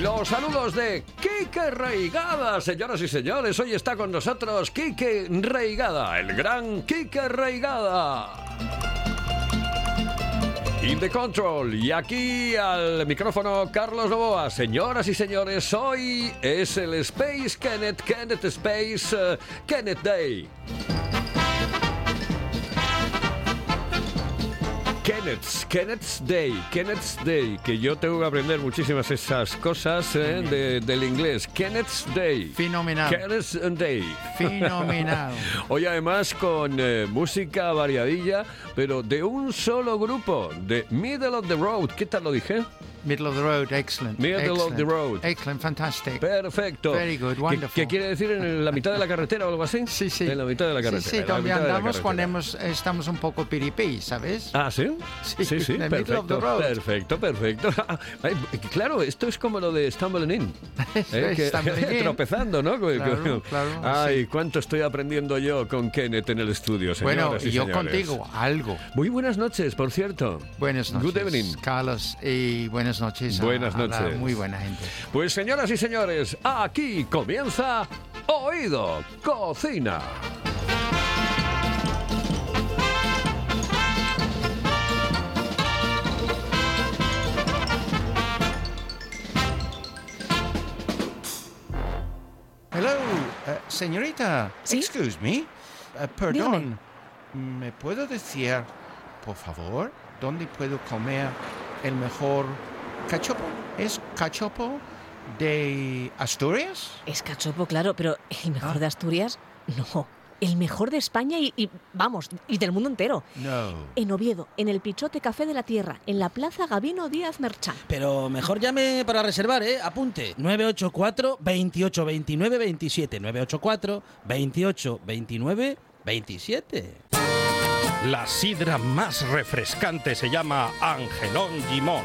Los saludos de Quique Reigada, señoras y señores. Hoy está con nosotros Quique Reigada, el gran Quique Reigada. In the control. Y aquí al micrófono Carlos Novoa. Señoras y señores, hoy es el Space Kenneth, Kenneth Space, eh, Kenneth Day. Kenneth's, Kenneth's Day, Kenneth's Day, que yo tengo que aprender muchísimas esas cosas eh, de- del inglés. Kenneth's Day. Fenomenal. Kenneth's Day. Fenomenal. Hoy además con eh, música variadilla, pero de un solo grupo, de Middle of the Road. ¿Qué tal lo dije? Middle of the road, excellent. Middle of excellent, the road. Excellent, fantastic. Perfecto. Very good, ¿Qué- wonderful. ¿Qué, quiere decir en la mitad de la carretera o algo así? Sí, sí. En la mitad de la carretera. Sí, sí, donde andamos hemos- estamos un poco piripí, ¿sabes? Ah, ¿sí? Sí, sí, sí, of perfecto, road. perfecto, perfecto. Claro, esto es como lo de Stumbling In. ¿eh? Que- tropezando, ¿no? Claro, claro, Ay, sí. cuánto estoy aprendiendo yo con Kenneth en el estudio, bueno, y y yo señores. contigo, algo. Muy buenas noches, por cierto. Buenas noches. Good evening. Carlos, y buenas noches. a- Buenas a la noches. muy buena gente. Pues señoras y señores, aquí comienza Oído Cocina. Hello, eh, señorita. ¿Sí? Excuse me. Eh, perdón. Dígame. ¿Me puedo decir, por favor, dónde puedo comer el mejor cachopo? ¿Es cachopo de Asturias? Es cachopo, claro, pero el mejor Ah. de Asturias, no. El mejor de España y, y, vamos, y del mundo entero. No. En Oviedo, en el Pichote Café de la Tierra, en la Plaza Gabino Díaz Merchán. Pero mejor llame para reservar, ¿eh? Apunte. 984 28 29 27. 984 28 29 27. La sidra más refrescante se llama Angelón Gimón.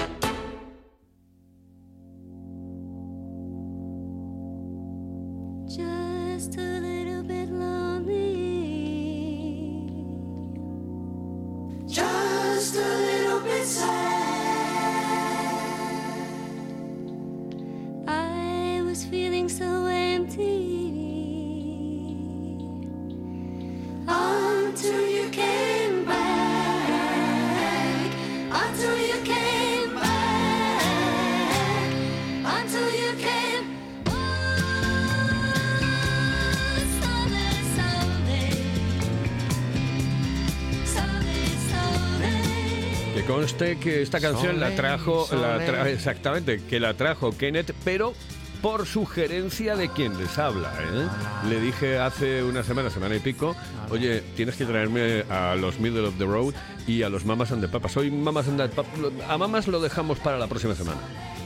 Conste que esta canción la trajo, la tra- sole. exactamente, que la trajo Kenneth, pero por sugerencia de quien les habla. ¿eh? Le dije hace una semana, semana y pico, oye, tienes que traerme a los Middle of the Road y a los Mamas and the Papas. Hoy Mamas and the Papas, a Mamas lo dejamos para la próxima semana.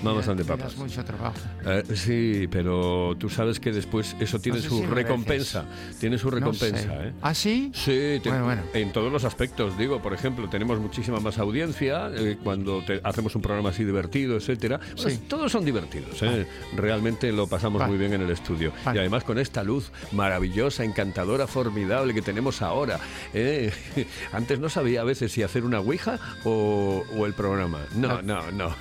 Mamas and the Papas. mucho trabajo. Eh, sí, pero tú sabes que después eso tiene No sé su si recompensa. Tiene su No recompensa, sé. ¿eh? ¿Ah, sí? Sí, te- Bueno, bueno. en todos los aspectos. Digo, por ejemplo, tenemos muchísima más audiencia eh, cuando te- hacemos un programa así divertido, etcétera. Pues Sí. todos son divertidos. ¿eh? Realmente lo pasamos Vale. muy bien en el estudio. Vale. Y además con esta luz maravillosa, encantadora, formidable que tenemos ahora. ¿eh? Antes no sabía a veces si hacer una ouija o, o el programa. No, no, no.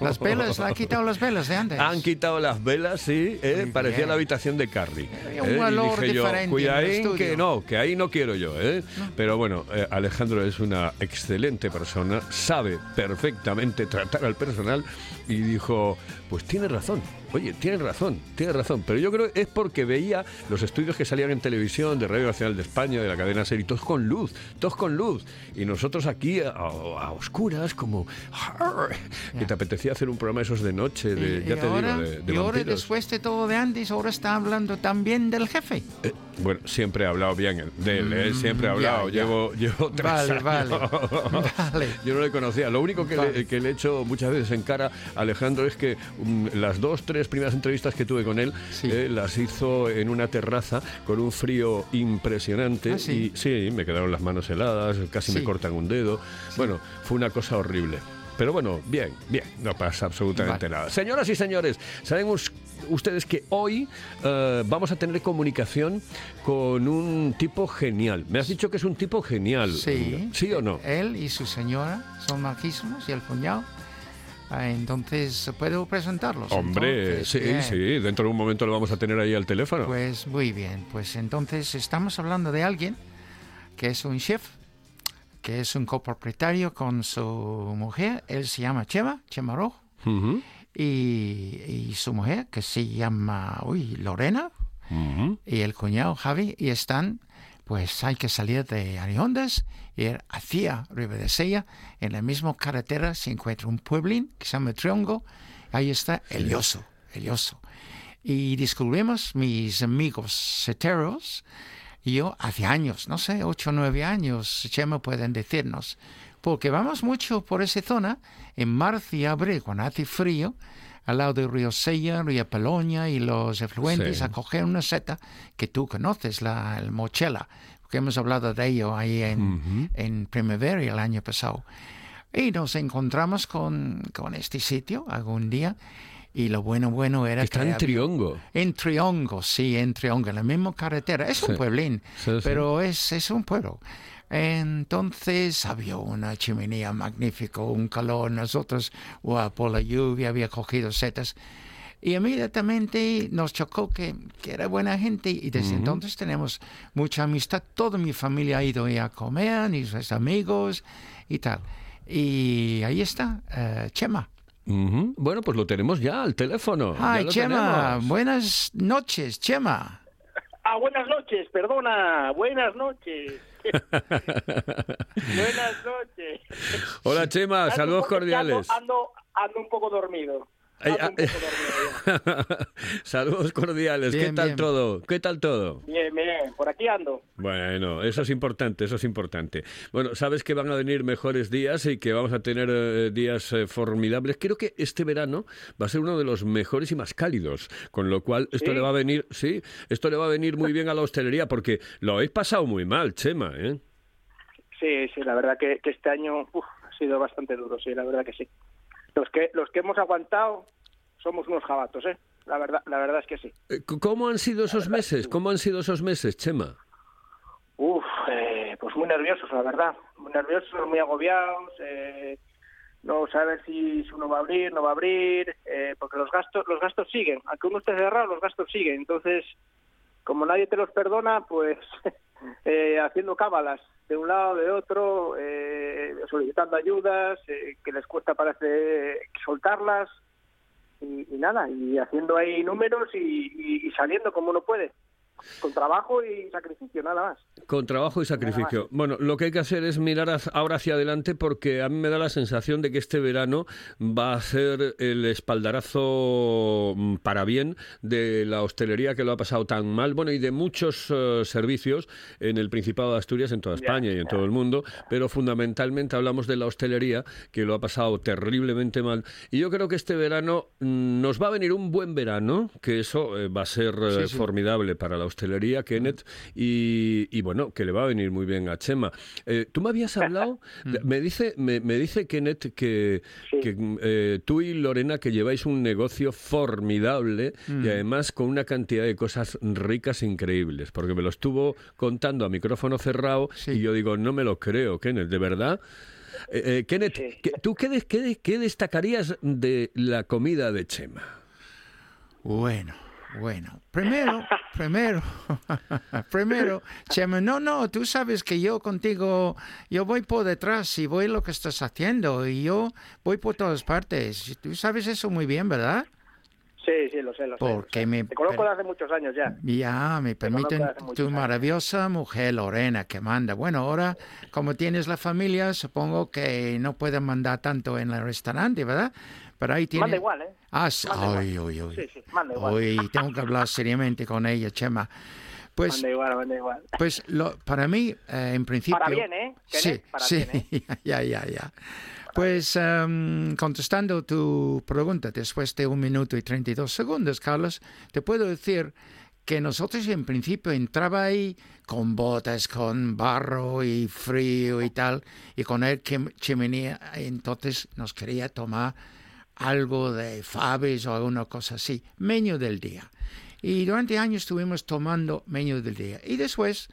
Las velas velas, ha quitado las velas de antes. Han quitado las velas, sí, eh, parecía bien. la habitación de Carrie. Un eh, dije yo, diferente estudio". que no, que ahí no quiero yo, ¿eh? Pero bueno, eh, Alejandro es una excelente persona, sabe perfectamente tratar al personal y dijo, pues tiene razón. Oye, tiene razón, tiene razón, pero yo creo que es porque veía los estudios que salían en televisión de Radio Nacional de España, de la cadena Ser, y todos con luz, todos con luz. Y nosotros aquí a, a oscuras, como... Que te apetecía hacer un programa esos de noche, de, Y- ya y te ahora, digo, de, de y ahora vampiros. después de todo de antes, ahora está hablando también del jefe. Eh, bueno, siempre he hablado bien de él, ¿eh? siempre he Mm, hablado. Llevo, llevo tres Vale, años. vale. Vale. Yo no le conocía. Lo único que, le, Vale. que le he hecho muchas veces en cara a Alejandro es que mm, las dos, tres primeras entrevistas que tuve con él Sí. eh, las hizo en una terraza con un frío impresionante. Ah, ¿sí? Y sí, me quedaron las manos heladas, casi me Sí. cortan un dedo. Bueno, fue una cosa horrible. Pero bueno, bien, bien, no pasa absolutamente Vale. nada. Señoras y señores, ¿saben us- ustedes que hoy eh, vamos a tener comunicación con un tipo genial? Me has dicho que es un tipo genial. Sí. ¿Sí o no? Él y su señora son majísimos y el cuñado. Ah, Entonces, ¿puedo presentarlos? Hombre, Entonces, sí, bien. sí, dentro de un momento lo vamos a tener ahí al teléfono. Pues muy bien, pues entonces estamos hablando de alguien que es un chef, que es un copropietario con su mujer, él se llama Chema, Chema Rojo, y, y su mujer que se llama, uy, Lorena, y el cuñado Javi, y están, pues hay que salir de Ariondas, y ir hacia Ribadesella, en la misma carretera se encuentra un pueblín que se llama Triongo, ahí está El Yoso, El Yoso. Y descubrimos mis amigos seteros, y yo hace años, no sé, ocho o nueve años, Chema pueden decirnos, porque vamos mucho por esa zona, en marzo y abril, cuando hace frío, al lado del río Sella, río Peloña y los efluentes, Sí. a coger una seta que tú conoces, la el mochela, porque hemos hablado de ello ahí en, en primavera el año pasado. Y nos encontramos con, con este sitio algún día, y lo bueno, bueno era Está que en había- Triongo. en Triongo, sí, en Triongo, en la misma carretera. Es Sí. un pueblín, sí. pero es, es un pueblo. Entonces había una chimenea magnífica, un calor, nosotros guau, por la lluvia había cogido setas. Y inmediatamente nos chocó que, que era buena gente y desde entonces tenemos mucha amistad. Toda mi familia ha ido a comer, y sus amigos y tal. Y ahí está, eh, Chema. Bueno, pues lo tenemos ya al teléfono. Ay, Chema, tenemos. buenas noches, Chema. Ah, buenas noches, perdona, buenas noches. buenas noches. Hola, Chema, saludos cordiales. Ando, ando un poco dormido. Ay, Ando un poco dormido ya. saludos cordiales. ¿Qué tal bien. todo? ¿Qué tal todo? Bien, bien, por aquí ando. Bueno, eso es importante, eso es importante. Bueno, sabes que van a venir mejores días y que vamos a tener eh, días eh, formidables. Creo que este verano va a ser uno de los mejores y más cálidos, con lo cual esto ¿Sí? le va a venir, sí, esto le va a venir muy bien a la hostelería porque lo habéis pasado muy mal, Chema, ¿eh? Sí, sí, la verdad que, que este año uf, ha sido bastante duro, sí, la verdad que sí. Los que los que hemos aguantado somos unos jabatos, ¿eh? La verdad, la verdad es que sí. Eh, ¿Cómo han sido esos meses? ¿Cómo han sido esos meses, Chema? Uf, eh, pues muy nerviosos, la verdad. Muy nerviosos, muy agobiados. Eh, no saber si, si uno va a abrir, no va a abrir, eh, porque los gastos, los gastos siguen. Aunque uno esté cerrado, los gastos siguen. Entonces, como nadie te los perdona, pues eh, haciendo cábalas de un lado, de otro, eh, solicitando ayudas, eh, que les cuesta parece soltarlas y, nada, y haciendo ahí números y, y- y saliendo como uno puede, con trabajo y sacrificio, nada más. Con trabajo y sacrificio. Bueno, lo que hay que hacer es mirar ahora hacia adelante porque a mí me da la sensación de que este verano va a ser el espaldarazo mm, para bien de la hostelería que lo ha pasado tan mal, bueno, y de muchos eh, servicios en el Principado de Asturias, en toda España y en todo el mundo, pero fundamentalmente hablamos de la hostelería que lo ha pasado terriblemente mal. Y yo creo que este verano mm, nos va a venir un buen verano, que eso eh, va a ser eh, Sí, sí. formidable para la hostelería, Kenneth, y, y bueno, que le va a venir muy bien a Chema. Eh, tú me habías hablado, me dice, me, me dice Kenneth que, Sí. que, mm, eh, tú y Lorena que lleváis un negocio formidable y además con una cantidad de cosas ricas increíbles, porque me lo estuvo contando a micrófono cerrado Sí. y yo digo, no me lo creo, Kenneth, ¿de verdad? Eh, eh, Kenneth, Sí. ¿qué- ¿tú qué, des- qué qué destacarías de la comida de Chema? Bueno, bueno. Primero, primero, primero, Chema, no, no, tú sabes que yo contigo, yo voy por detrás y voy lo que estás haciendo y yo voy por todas partes. Tú sabes eso muy bien, ¿verdad? Sí, sí, lo sé, lo sé. lo Porque sé. me- Te conozco hace muchos años ya. Ya, me permiten tu años. maravillosa mujer Lorena que manda. Bueno, ahora como tienes la familia, supongo que no pueden mandar tanto en el restaurante, ¿verdad? Pero ahí tienes... Manda igual, ¿eh? Ah. Manda Ay, igual. uy, uy. Sí, sí, manda igual. Uy, tengo que hablar seriamente con ella, Chema. Pues, Manda igual, manda igual. pues lo, para mí, eh, en principio... Para bien, ¿eh? Sí, para sí, bien, ¿eh? ya, ya, ya. Pues em, contestando tu pregunta después de un minuto y 32 segundos, Carlos, te puedo decir que nosotros en principio entraba ahí con botas, con barro y frío y tal, y con el chim- chimenea, entonces nos quería tomar algo de faves o alguna cosa así, menú del día. Y durante años estuvimos tomando menú del día. Y después,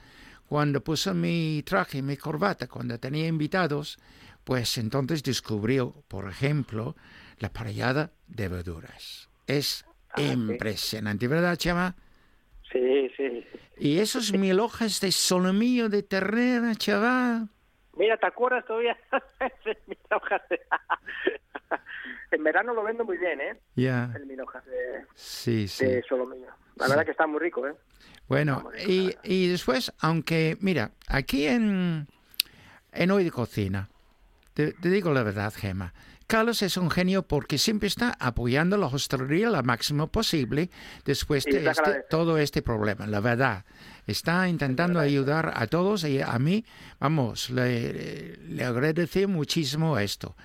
cuando puse mi traje mi corbata, cuando tenía invitados, pues entonces descubrió, por ejemplo, la parrillada de verduras. Es impresionante, ¿verdad, Chema? Sí, sí. Y esos mil hojas de solomillo de ternera, chaval. Mira, ¿te acuerdas todavía? Mil hojas de- en verano lo vendo muy bien, ¿eh? Ya, El mil hojas de, sí, sí. de solomillo. La verdad que está muy rico, ¿eh? Bueno, y, y después, aunque, mira, aquí en, en Hoy de Cocina, te, te digo la verdad, Gema, Carlos es un genio porque siempre está apoyando la hostelería lo máximo posible después de este- todo este problema, la verdad. Está intentando ayudar a todos y a mí, vamos, le, le agradecí muchísimo esto.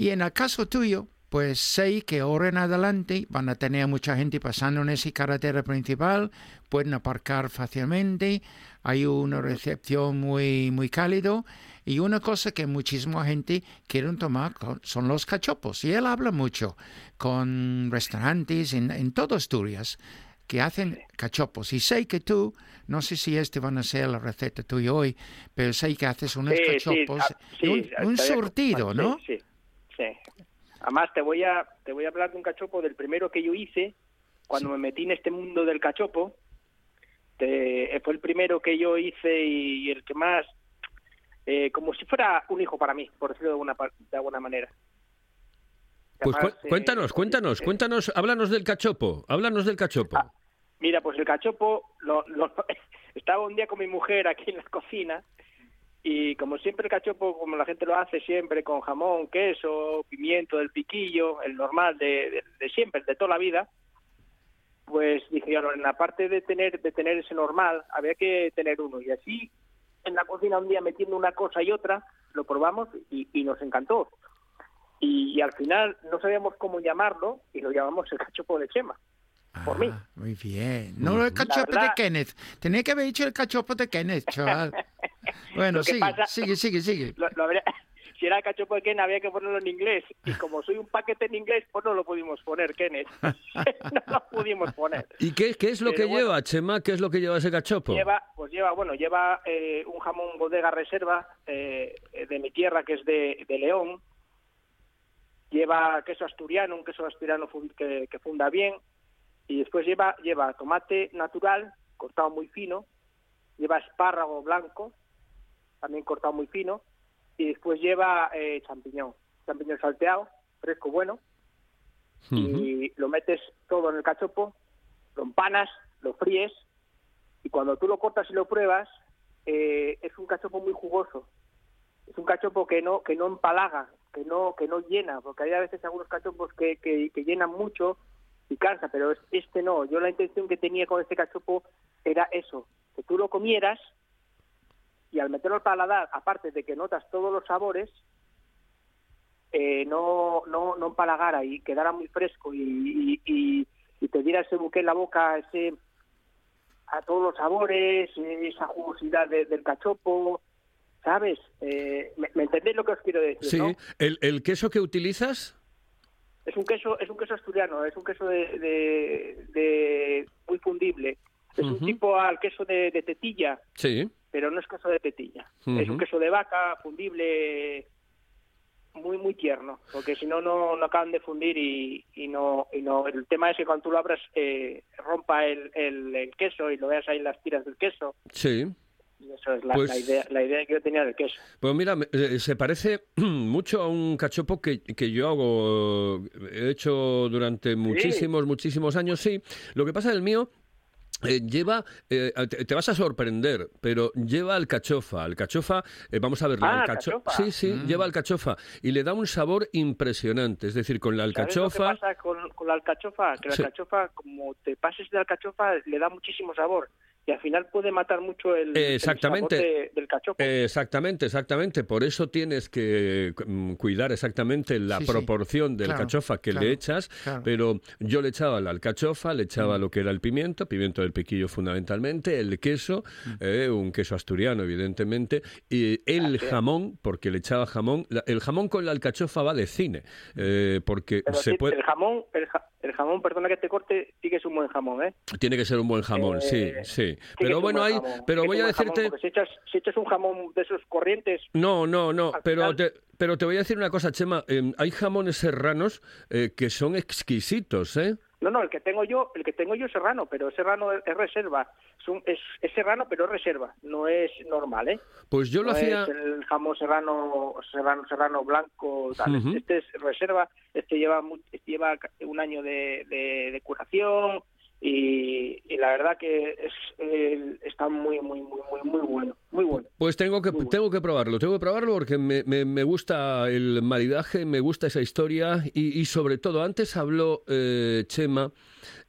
Y en el caso tuyo, pues sé que ahora en adelante van a tener mucha gente pasando en esa carretera principal, pueden aparcar fácilmente, hay una recepción muy, muy cálido y una cosa que muchísima gente quieren tomar son los cachopos. Y él habla mucho con restaurantes en, en toda Asturias que hacen cachopos. Y sé que tú, no sé si este van a ser la receta tuya hoy, pero sé que haces unos Sí, sí, cachopos, ah, sí, un, un surtido, sí, ¿no? Sí. Además, te voy a te voy a hablar de un cachopo del primero que yo hice cuando me metí en este mundo del cachopo. Te- fue el primero que yo hice y, el que más, eh, como si fuera un hijo para mí, por decirlo de alguna, de alguna manera. Pues cu- eh, cuéntanos, cuéntanos, eh, cuéntanos, háblanos del cachopo, háblanos del cachopo. Ah, Mira, pues el cachopo, lo, lo- estaba un día con mi mujer aquí en la cocina y como siempre el cachopo, como la gente lo hace siempre, con jamón, queso, pimiento del piquillo, el normal de, de- de siempre, de toda la vida, pues dije, en la parte de tener, de tener ese normal, había que tener uno. Y así, en la cocina un día metiendo una cosa y otra, lo probamos y, y nos encantó. Y, y al final no sabíamos cómo llamarlo y lo llamamos el cachopo de Chema. por mí. Ah, Muy bien. No el cachopo de Kenneth. Tenía que haber dicho el cachopo de Kenneth, chaval. Bueno, sigue, pasa- sigue, sigue, sigue. Lo- lo habría- si era cachopo de Ken había que ponerlo en inglés y como soy un paquete en inglés pues no lo pudimos poner Kenneth no lo pudimos poner ¿Y qué, qué es lo Pero que bueno. lleva, Chema? ¿Qué es lo que lleva ese cachopo? lleva pues lleva bueno lleva eh, un jamón bodega reserva eh, de mi tierra que es de, de León lleva queso asturiano un queso asturiano que funda bien y después lleva lleva tomate natural cortado muy fino lleva espárrago blanco también cortado muy fino y después lleva eh, champiñón champiñón salteado fresco bueno y lo metes todo en el cachopo, lo empanas, lo fríes y cuando tú lo cortas y lo pruebas eh, es un cachopo muy jugoso. Es un cachopo que no que no empalaga, que no que no llena, porque hay a veces algunos cachopos que, que, que llenan mucho y cansa, pero es- este no. Yo la intención que tenía con este cachopo era eso, que tú lo comieras y al meterlo al paladar, aparte de que notas todos los sabores, eh, no, no, no empalagara y quedara muy fresco y, y, y- y te diera ese buque en la boca, ese a todos los sabores, esa jugosidad de- del cachopo, ¿sabes? Eh, ¿me, me entendéis lo que os quiero decir? Sí, no? ¿El, el queso que utilizas? Es un queso, es un queso asturiano, es un queso de, de- de- muy fundible. Es un tipo al queso de, de tetilla, Sí. pero no es queso de tetilla. Es un queso de vaca fundible muy muy tierno, porque si no no no acaban de fundir y, y no y no el tema es que cuando tú lo abras eh, rompa el, el, el queso y lo veas ahí en las tiras del queso Sí. y eso es la, Pues- la idea la idea que yo tenía del queso. Pues mira, me- eh, se parece mucho a un cachopo que, que yo hago, he hecho durante muchísimos, muchísimos años, sí. Lo que pasa es el mío eh, lleva, eh, te, te vas a sorprender, pero lleva alcachofa. Alcachofa, eh, vamos a ver, la Ah, alcacho- alcachofa. Sí, sí, lleva alcachofa y le da un sabor impresionante. Es decir, con la ¿Sabes lo alcachofa. que pasa con, con la alcachofa? Que la Sí. alcachofa, como te pases de alcachofa, le da muchísimo sabor. Y al final puede matar mucho el, el Exactamente. sabor de- del cachopo. Exactamente, exactamente. Por eso tienes que mm, cuidar exactamente la Sí, sí. proporción del Claro, alcachofa que claro, le echas. claro. Pero yo le echaba la alcachofa, le echaba lo que era el pimiento, pimiento del piquillo fundamentalmente, el queso, eh, un queso asturiano evidentemente, y el jamón, porque le echaba jamón. La- el jamón con la alcachofa va de cine, eh, porque Pero se sí, puede, el jamón, el, ja- el jamón, perdona que te corte, sí que es un buen jamón, ¿eh? tiene que ser un buen jamón, Eh, sí, sí. Sí Pero bueno, buen hay, jamón, pero voy a jamón, decirte... si echas, si echas un jamón de esos corrientes, No, no, no, pero te, pero te voy a decir una cosa, Chema. eh, hay jamones serranos eh, que son exquisitos, ¿eh? no, no, el que tengo yo, el que tengo yo es serrano, pero serrano es, es reserva, es, un- es, es serrano pero es reserva, no es normal, ¿eh? Pues yo lo no hacía... es el jamón serrano, serrano, serrano blanco, tal. Este es reserva, este lleva este lleva un año de, de- de curación y, y la verdad que es, eh, está muy, muy, muy, muy, muy bueno, muy bueno. Pues tengo que, bueno. tengo que probarlo, tengo que probarlo porque me, me- me gusta el maridaje, me gusta esa historia y, y sobre todo, antes habló eh, Chema,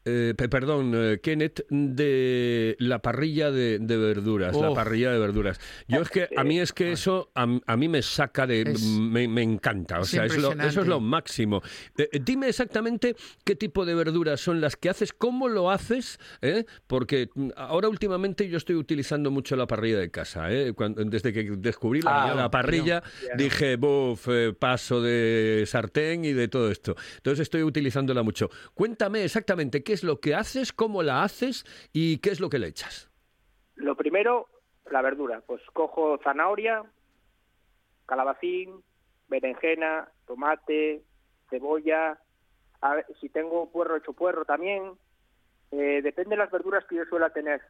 eh, pe- perdón, eh, Kenneth, de la parrilla de, de verduras, la parrilla de verduras. Yo es que, a mí es que eso, a, a mí me saca de, Es- me, me encanta, o sea, es lo- eso es lo máximo. Eh, eh, dime exactamente qué tipo de verduras son las que haces, cómo lo haces, ¿eh? porque mm, ahora últimamente yo estoy utilizando mucho la parrilla de casa. ¿eh? Cuando- desde que descubrí la, Ah, la parrilla, dije, buf, eh, paso de sartén y de todo esto. Entonces estoy utilizándola mucho. Cuéntame exactamente qué es lo que haces, cómo la haces y qué es lo que le echas. Lo primero, la verdura. Pues cojo zanahoria, calabacín, berenjena, tomate, cebolla. Si tengo puerro, hecho puerro también. Eh, depende de las verduras que yo suela tener.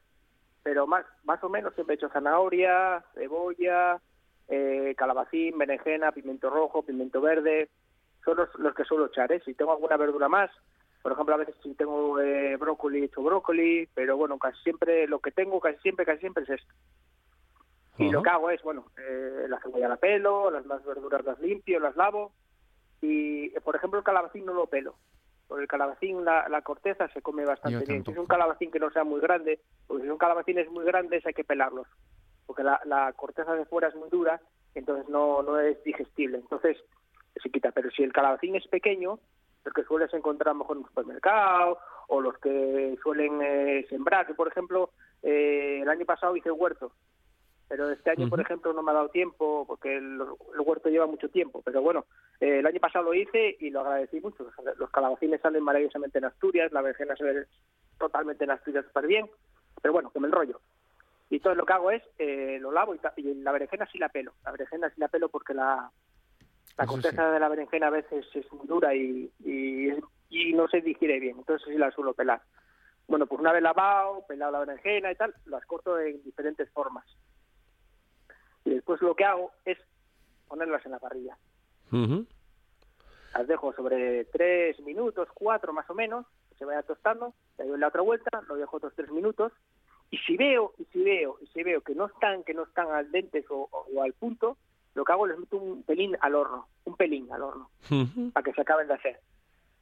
Pero más, más o menos siempre he hecho zanahoria, cebolla, eh, calabacín, berenjena, pimiento rojo, pimiento verde. Son los, los que suelo echar. ¿eh? Si tengo alguna verdura más, por ejemplo, a veces si tengo eh, brócoli, he hecho brócoli, pero bueno, casi siempre, lo que tengo casi siempre, casi siempre es esto. Y lo que hago es, bueno, eh, la cebolla la pelo, las, las verduras las limpio, las lavo. Y, por ejemplo, el calabacín no lo pelo. Porque el calabacín, la, la corteza se come bastante bien. Si es un calabacín que no sea muy grande, porque si son calabacines muy grandes hay que pelarlos. Porque la, la corteza de fuera es muy dura, entonces no, no es digestible. Entonces se quita. Pero si el calabacín es pequeño, los que sueles encontrar mejor en un supermercado o los que suelen eh, sembrar. Yo, por ejemplo, eh, el año pasado hice huerto, pero este año, por ejemplo, no me ha dado tiempo porque el, el huerto lleva mucho tiempo. Pero bueno, eh, el año pasado lo hice y lo agradecí mucho. Los, los calabacines salen maravillosamente en Asturias, la berenjena sale totalmente en Asturias súper bien. Pero bueno, que me enrollo. Y todo lo que hago es, eh, lo lavo y, y la berenjena sí la pelo. La berenjena sí la pelo porque la, la corteza de la berenjena a veces es muy dura y, y, y no se digiere bien, entonces sí la suelo pelar. Bueno, pues una vez lavado, pelado la berenjena y tal, las corto en diferentes formas. Y después lo que hago es ponerlas en la parrilla. Las dejo sobre tres minutos, cuatro más o menos, que se vaya tostando, le doy la otra vuelta, lo dejo otros tres minutos, y si veo, y si veo, y si veo que no están, que no están al dente o, o al punto, lo que hago es les meto un pelín al horno, un pelín al horno, para que se acaben de hacer.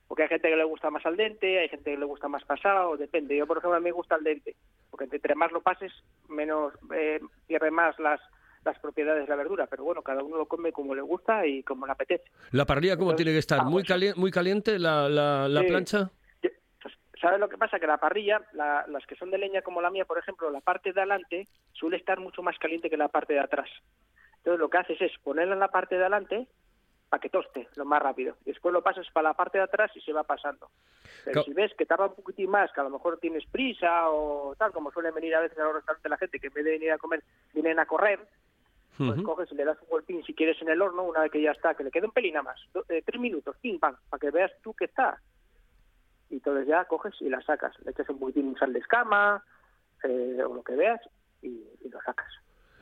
Porque hay gente que le gusta más al dente, hay gente que le gusta más pasado, depende. Yo, por ejemplo, a mí me gusta al dente, porque entre más lo pases, menos eh, pierde más las, las propiedades de la verdura. Pero bueno, cada uno lo come como le gusta y como le apetece. La parrilla, ¿cómo Entonces, tiene que estar? ah, ¿Muy, pues- cali- muy caliente la, la, la Sí. plancha? Yo- ¿Sabes lo que pasa? Que la parrilla, la- las que son de leña como la mía, por ejemplo, la parte de adelante suele estar mucho más caliente que la parte de atrás. Entonces lo que haces es ponerla en la parte de adelante para que toste lo más rápido. Y después lo pasas para la parte de atrás y se va pasando. Pero si ves que tarda un poquitín más, que a lo mejor tienes prisa o tal, como suelen venir a veces a los restaurantes la gente, que en vez de venir a comer, vienen a correr, pues coges y le das un golpín si quieres en el horno, una vez que ya está, que le quede un pelín nada más, do- eh, tres minutos, pim, pam, para que veas tú que está. Y entonces ya coges y la sacas. Le echas un poquitín de sal de escama, eh, o lo que veas, y, y lo sacas.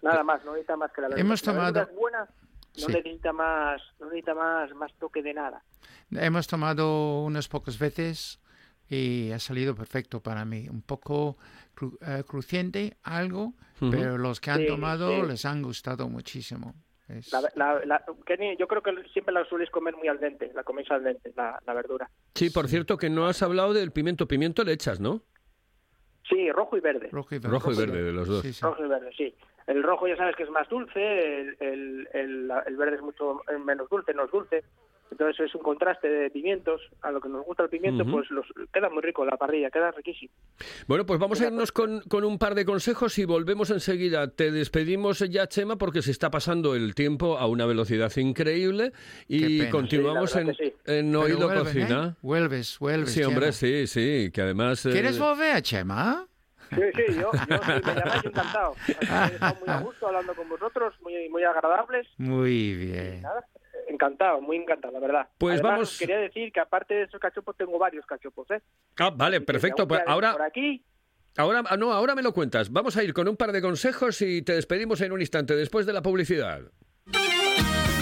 Nada más, no necesita más que la verdura. Hemos la verdura es buena, no Sí. necesita más, no necesita más, más toque de nada. Hemos tomado unas pocas veces y ha salido perfecto para mí. Un poco cru- eh, crujiente, algo, pero los que han Sí, tomado sí. les han gustado muchísimo. Es- La, la- la- Kenny, yo creo que siempre la sueles comer muy al dente, la coméis al dente, la, la verdura. Sí, por cierto, que no has hablado del pimiento. Pimiento le echas, ¿no? Sí, rojo y verde. rojo y verde. Rojo y verde, de los dos. Sí, sí. Rojo y verde, sí. El rojo ya sabes que es más dulce, el, el, el, el verde es mucho menos dulce, no es dulce. Entonces es un contraste de pimientos. A lo que nos gusta el pimiento, pues los, queda muy rico la parrilla, queda riquísimo. Bueno, pues vamos a irnos con, con un par de consejos y volvemos enseguida. Te despedimos ya, Chema, porque se está pasando el tiempo a una velocidad increíble y continuamos Sí, en, sí. en Oído vuelven, Cocina. ¿eh? Vuelves, vuelves. Sí, hombre, Chema. sí, sí, que además... eh, ¿Quieres volver, Chema? Sí, sí, yo, yo si me llamáis, encantado. Muy a gusto hablando con vosotros, muy, muy agradables. Muy bien. Nada, encantado, muy encantado, la verdad. Pues Además, vamos- os quería decir que aparte de esos cachopos, tengo varios cachopos, ¿eh? Ah, vale, Así perfecto. Pues ahora, Por aquí, ahora, ah, no, ahora me lo cuentas. Vamos a ir con un par de consejos y te despedimos en un instante después de la publicidad.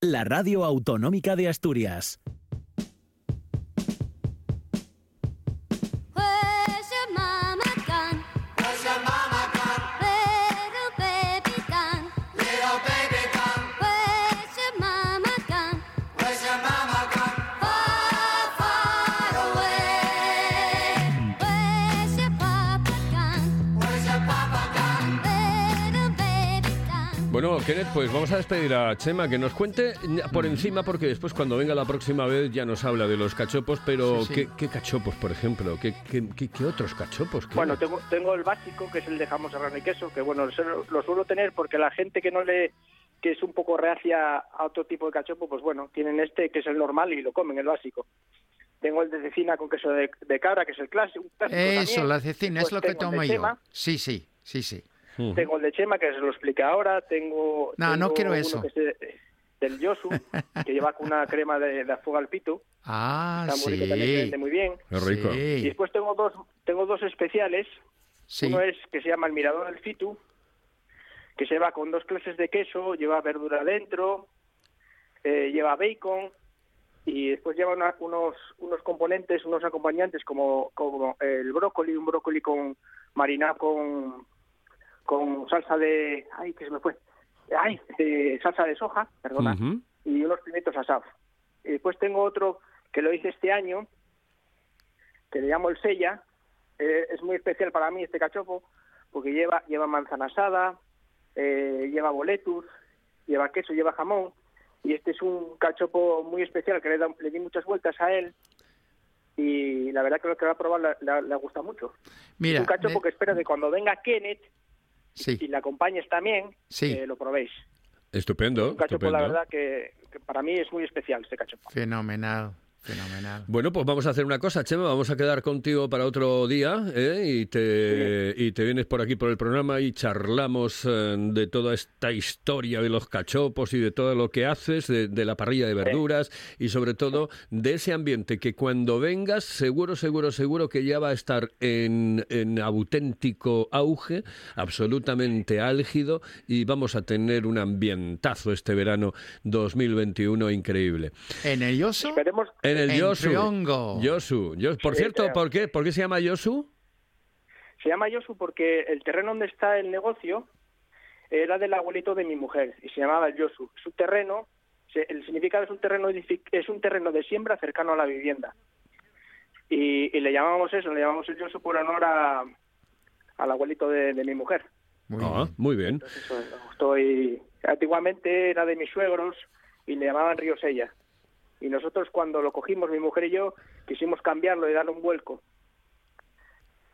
la radio autonómica de Asturias. Bueno, Kenneth, pues vamos a despedir a Chema, que nos cuente por encima, porque después cuando venga la próxima vez ya nos habla de los cachopos, pero Sí, sí. ¿qué, qué cachopos, por ejemplo? ¿Qué, qué, qué- qué otros cachopos? ¿Qué- Bueno, tengo, tengo el básico, que es el de jamón serrano y queso, que bueno, lo, lo suelo tener porque la gente que no le que es un poco reacia a otro tipo de cachopo, pues bueno, tienen este que es el normal y lo comen, el básico. Tengo el de cecina con queso de, de cabra, que es el clásico. un clásico Eso, también. la cecina, es Después lo que tomo yo. Sí, sí, sí, sí. Tengo el de chema, que se lo expliqué ahora. Tengo. No, no quiero eso. que del Yosu, que lleva con una crema de, de afuga al pito. Ah, Está muy rico, también se vende sí. muy bien. Qué rico. Y Sí, después tengo dos, tengo dos especiales. sí. Uno es que se llama el mirador del fitu, que se va con dos clases de queso, lleva verdura dentro, eh, lleva bacon y después lleva una- unos unos componentes, unos acompañantes como, como el brócoli, un brócoli con marinado con con salsa de ay que se me fue ay de salsa de soja, perdona, y unos pimientos asados. Y después tengo otro que lo hice este año, que le llamo el sella. Eh, es muy especial para mí este cachopo, porque lleva, lleva manzana asada, eh, lleva boletus, lleva queso, lleva jamón. Y este es un cachopo muy especial que le, da- le di muchas vueltas a él. Y la verdad que lo que va a probar le, gusta mucho. Mira, es un cachopo de- que espero que cuando venga Kenneth sí, y le acompañes también, Sí. eh, lo probéis. Estupendo, Un cachopo, estupendo. la verdad, que, que para mí es muy especial este cachopo. fenomenal. Fenomenal. Bueno, pues vamos a hacer una cosa, Chema, vamos a quedar contigo para otro día ¿eh? y, te, y te vienes por aquí por el programa y charlamos eh, de toda esta historia de los cachopos y de todo lo que haces, de, de la parrilla de verduras y sobre todo de ese ambiente que cuando vengas seguro, seguro, seguro que ya va a estar en, en auténtico auge, absolutamente álgido y vamos a tener un ambientazo este verano 2021 increíble. En el Yoso, Esperemos. En el En Yosu. Triongo. Yosu. Yo- por Sí, cierto, creo. ¿por qué? ¿Por qué se llama Yosu? Se llama Yosu porque el terreno donde está el negocio era del abuelito de mi mujer y se llamaba el Yosu. Es un terreno, se- el significado es un terreno es un terreno de siembra cercano a la vivienda. Y, y le llamamos eso, le llamamos el Yosu por honor a, al abuelito de, de mi mujer. muy Ah, bien. muy bien. Entonces, eso, me gustó y antiguamente era de mis suegros y le llamaban Río Sella. Y nosotros cuando lo cogimos, mi mujer y yo, quisimos cambiarlo y darle un vuelco.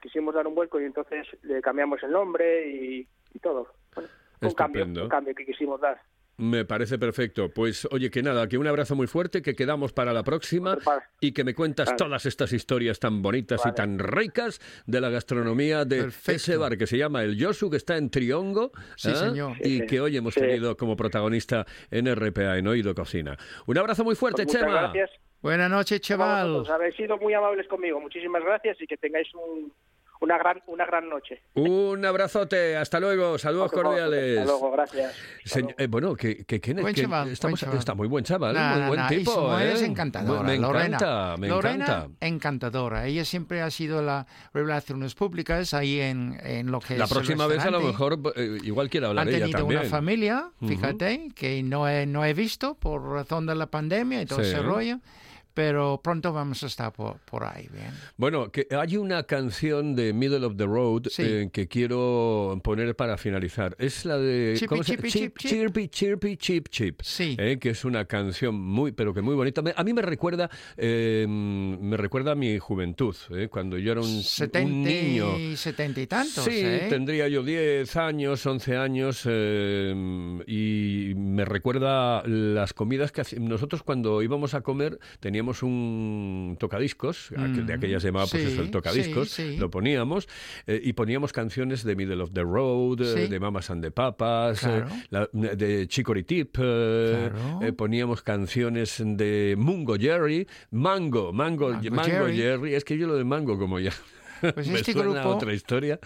Quisimos dar un vuelco y entonces le cambiamos el nombre y, y todo. Bueno, un cambio, un cambio que quisimos dar. Me parece perfecto. Pues oye, que nada, que un abrazo muy fuerte, que quedamos para la próxima y que me cuentas Vale. todas estas historias tan bonitas y tan ricas de la gastronomía de Perfecto. ese bar que se llama El Yosu, que está en Triongo. Sí, ¿eh? señor. Y Sí, que hoy hemos sí. tenido como protagonista en RPA, en Oído Cocina. Un abrazo muy fuerte, Pues muchas Chema. gracias. Buenas noches, chaval. Habéis sido muy amables conmigo. Muchísimas gracias y que tengáis un- una gran una gran noche. Un abrazote, hasta luego, saludos cordiales. Hasta luego, gracias. Hasta luego. eh, bueno, que, que Buen que chaval, estamos- buen está muy buen chaval, No, muy no, buen y tipo. mujer es ¿eh? encantadora. Me Lorena. encanta, me Lorena, encanta. encantadora. Ella siempre ha sido la relaciones públicas ahí en, en lo que La es el próxima vez a lo mejor eh, igual quiere hablar Han ella tenido también. una familia, fíjate, que no he, no he visto por razón de la pandemia y todo Sí. ese rollo, pero pronto vamos a estar por, por ahí, bien. Bueno, que hay una canción de Middle of the Road Sí. eh, que quiero poner para finalizar. Es la de Chippy, ¿cómo se- chippy, Chip. Chirpy, chirpy, chip, chip. Sí. Eh, que es una canción muy, pero que muy bonita. A mí me recuerda, eh, me recuerda a mi juventud, eh, cuando yo era un, un 70 niño. y 70 y tantos, Sí, tendría yo 10 años, 11 años eh, y me recuerda las comidas que. Nosotros cuando íbamos a comer teníamos un tocadiscos, de Mm, aquella se llamaba pues sí, eso, el tocadiscos, sí, sí. lo poníamos eh, y poníamos canciones de Middle of the Road, eh, de Mamas and the Papas, eh, Claro. la- de Chicory Tip, eh, Claro. eh, poníamos canciones de Mungo Jerry, Mango, Mango, Mango Mango Jerry. Jerry, es que yo lo de Mango como ya... Pues me este suena grupo- otra historia.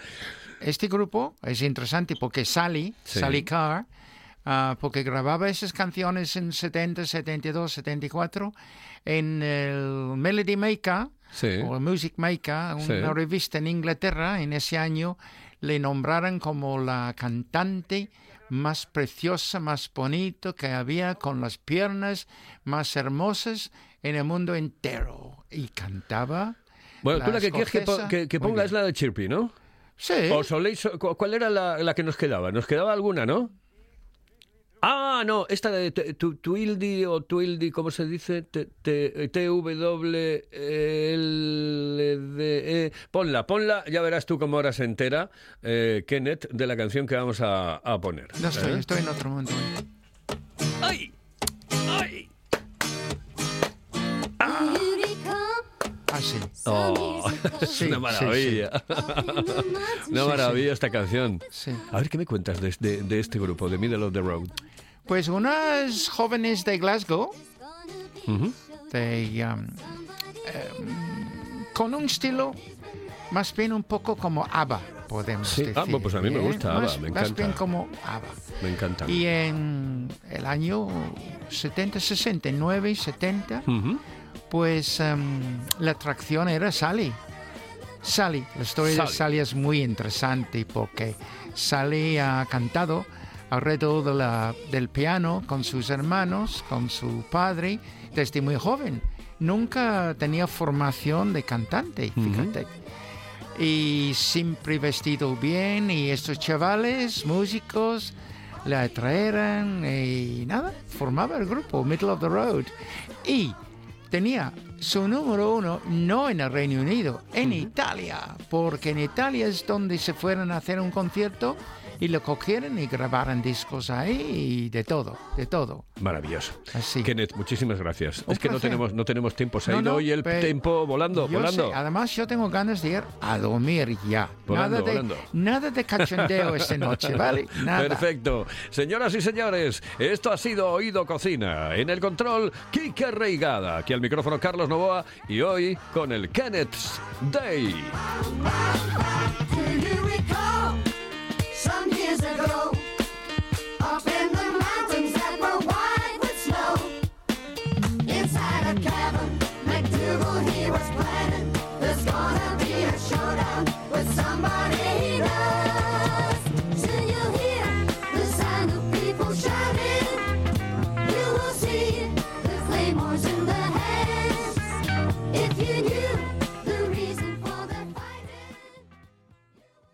Este grupo es interesante porque Sally. Sally Carr, ah, porque grababa esas canciones en 70, 72, 74 en el Melody Maker Sí. o Music Maker, una Sí. revista en Inglaterra. En ese año le nombraron como la cantante más preciosa, más bonito que había, con las piernas más hermosas en el mundo entero. Y cantaba. Bueno, tú la que quieres que, po- que- que ponga es la de Chirpy, ¿no? Sí. ¿O soléis, cu- ¿Cuál era la, la que nos quedaba? ¿Nos quedaba alguna, no? Ah, no, esta de T- Tu- Twildy o Twildy, ¿cómo se dice? T-W-L-D-E. E. Ponla, ponla, ya verás tú cómo ahora se entera, eh, Kenneth, de la canción que vamos a, a poner. No estoy, ¿eh? estoy en otro mundo. ¡Ay! ¡Ay! Ah, sí. Oh, es Sí, una sí, maravilla. Una maravilla esta canción. Sí. A ver, ¿qué me cuentas de, de- de este grupo, de Middle of the Road? Pues unas jóvenes de Glasgow, Ujú. de, um, em, con un estilo más bien un poco como ABBA, podemos Sí, decir. ah, pues a mí me ¿eh? gusta ABBA, más, me Más encanta. bien como ABBA. Me encanta. Y en el año 70, 69, 70, Ujú. pues em, la atracción era Sally. Sally, la historia Sally. de Sally es muy interesante porque Sally ha cantado alrededor de la- del piano con sus hermanos, con su padre, desde muy joven. Nunca tenía formación de cantante, fíjate. Y siempre vestido bien y estos chavales, músicos, la atraeran y nada, formaba el grupo Middle of the Road. Y tenía su número uno no en el Reino Unido, en Italia, porque en Italia es donde se fueron a hacer un concierto y lo cogieron y grabaron discos ahí y de todo, de todo. Maravilloso. Así. Kenneth, muchísimas gracias. Un es que no tenemos, no tenemos tiempo. Se ha No, ido no, hoy el tiempo volando, volando. sé, además yo tengo ganas de ir a dormir ya. Volando, nada, de, volando. nada de cachondeo esta noche, ¿vale? Nada. Perfecto. Señoras y señores, esto ha sido Oído Cocina. En el control, Kike Reigada. Aquí al micrófono, Carlos Novoa. Y hoy con el Kenneth's Day. Here we come.